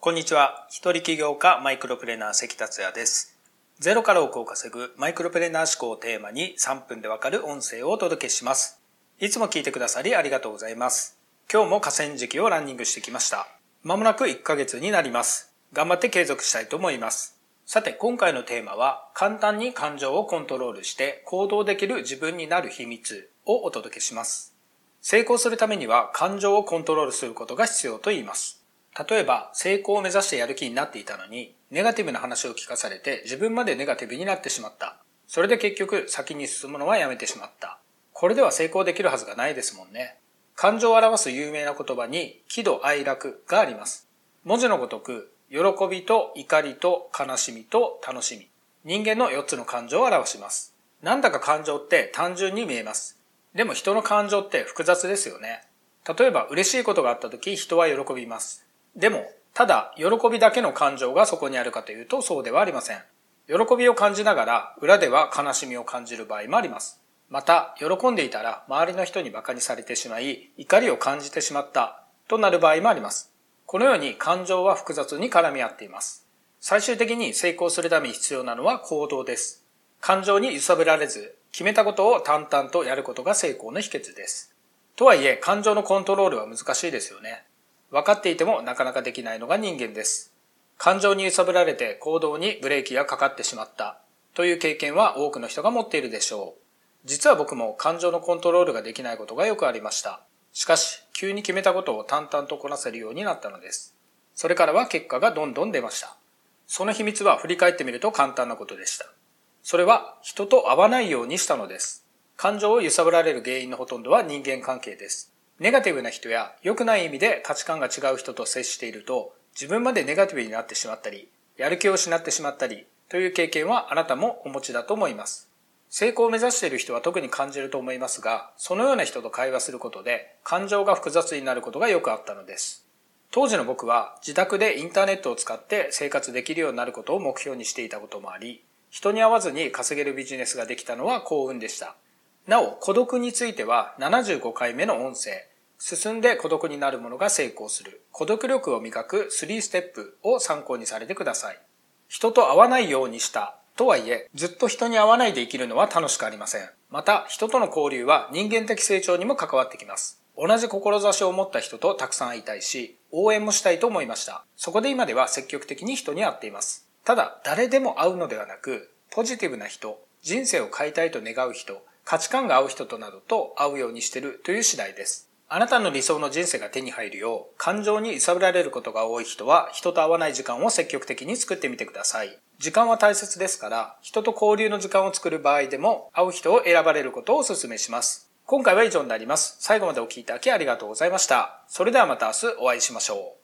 こんにちは。一人起業家マイクロプレーナー関達也です。ゼロから億を稼ぐマイクロプレーナー思考をテーマに3分でわかる音声をお届けします。いつも聞いてくださりありがとうございます。今日も河川敷をランニングしてきました。まもなく1ヶ月になります。頑張って継続したいと思います。さて、今回のテーマは、簡単に感情をコントロールして行動できる自分になる秘密をお届けします。成功するためには感情をコントロールすることが必要と言います。例えば、成功を目指してやる気になっていたのに、ネガティブな話を聞かされて自分までネガティブになってしまった。それで結局先に進むのはやめてしまった。これでは成功できるはずがないですもんね。感情を表す有名な言葉に喜怒哀楽があります。文字のごとく、喜びと怒りと悲しみと楽しみ。人間の4つの感情を表します。なんだか感情って単純に見えます。でも人の感情って複雑ですよね。例えば嬉しいことがあった時人は喜びます。でも、ただ喜びだけの感情がそこにあるかというとそうではありません。喜びを感じながら裏では悲しみを感じる場合もあります。また、喜んでいたら周りの人に馬鹿にされてしまい怒りを感じてしまったとなる場合もあります。このように感情は複雑に絡み合っています。最終的に成功するために必要なのは行動です。感情に揺さぶられず、決めたことを淡々とやることが成功の秘訣です。とはいえ、感情のコントロールは難しいですよね。分かっていてもなかなかできないのが人間です。感情に揺さぶられて行動にブレーキがかかってしまったという経験は多くの人が持っているでしょう。実は僕も感情のコントロールができないことがよくありました。しかし、急に決めたことを淡々とこなせるようになったのです。それからは結果がどんどん出ました。その秘密は振り返ってみると簡単なことでした。それは人と会わないようにしたのです。感情を揺さぶられる原因のほとんどは人間関係です。ネガティブな人や良くない意味で価値観が違う人と接していると自分までネガティブになってしまったり、やる気を失ってしまったりという経験はあなたもお持ちだと思います。成功を目指している人は特に感じると思いますが、そのような人と会話することで感情が複雑になることがよくあったのです。当時の僕は自宅でインターネットを使って生活できるようになることを目標にしていたこともあり、人に会わずに稼げるビジネスができたのは幸運でした。なお、孤独については75回目の音声、進んで孤独になる者が成功する、孤独力を磨く3ステップを参考にされてください。人と会わないようにしたとはいえ、ずっと人に会わないで生きるのは楽しくありません。また、人との交流は人間的成長にも関わってきます。同じ志を持った人とたくさん会いたいし、応援もしたいと思いました。そこで今では積極的に人に会っています。ただ、誰でも会うのではなく、ポジティブな人、人生を変えたいと願う人、価値観が合う人となどと会うようにしているという次第です。あなたの理想の人生が手に入るよう、感情に揺さぶられることが多い人は、人と会わない時間を積極的に作ってみてください。時間は大切ですから、人と交流の時間を作る場合でも、会う人を選ばれることをお勧めします。今回は以上になります。最後までお聴きいただきありがとうございました。それではまた明日お会いしましょう。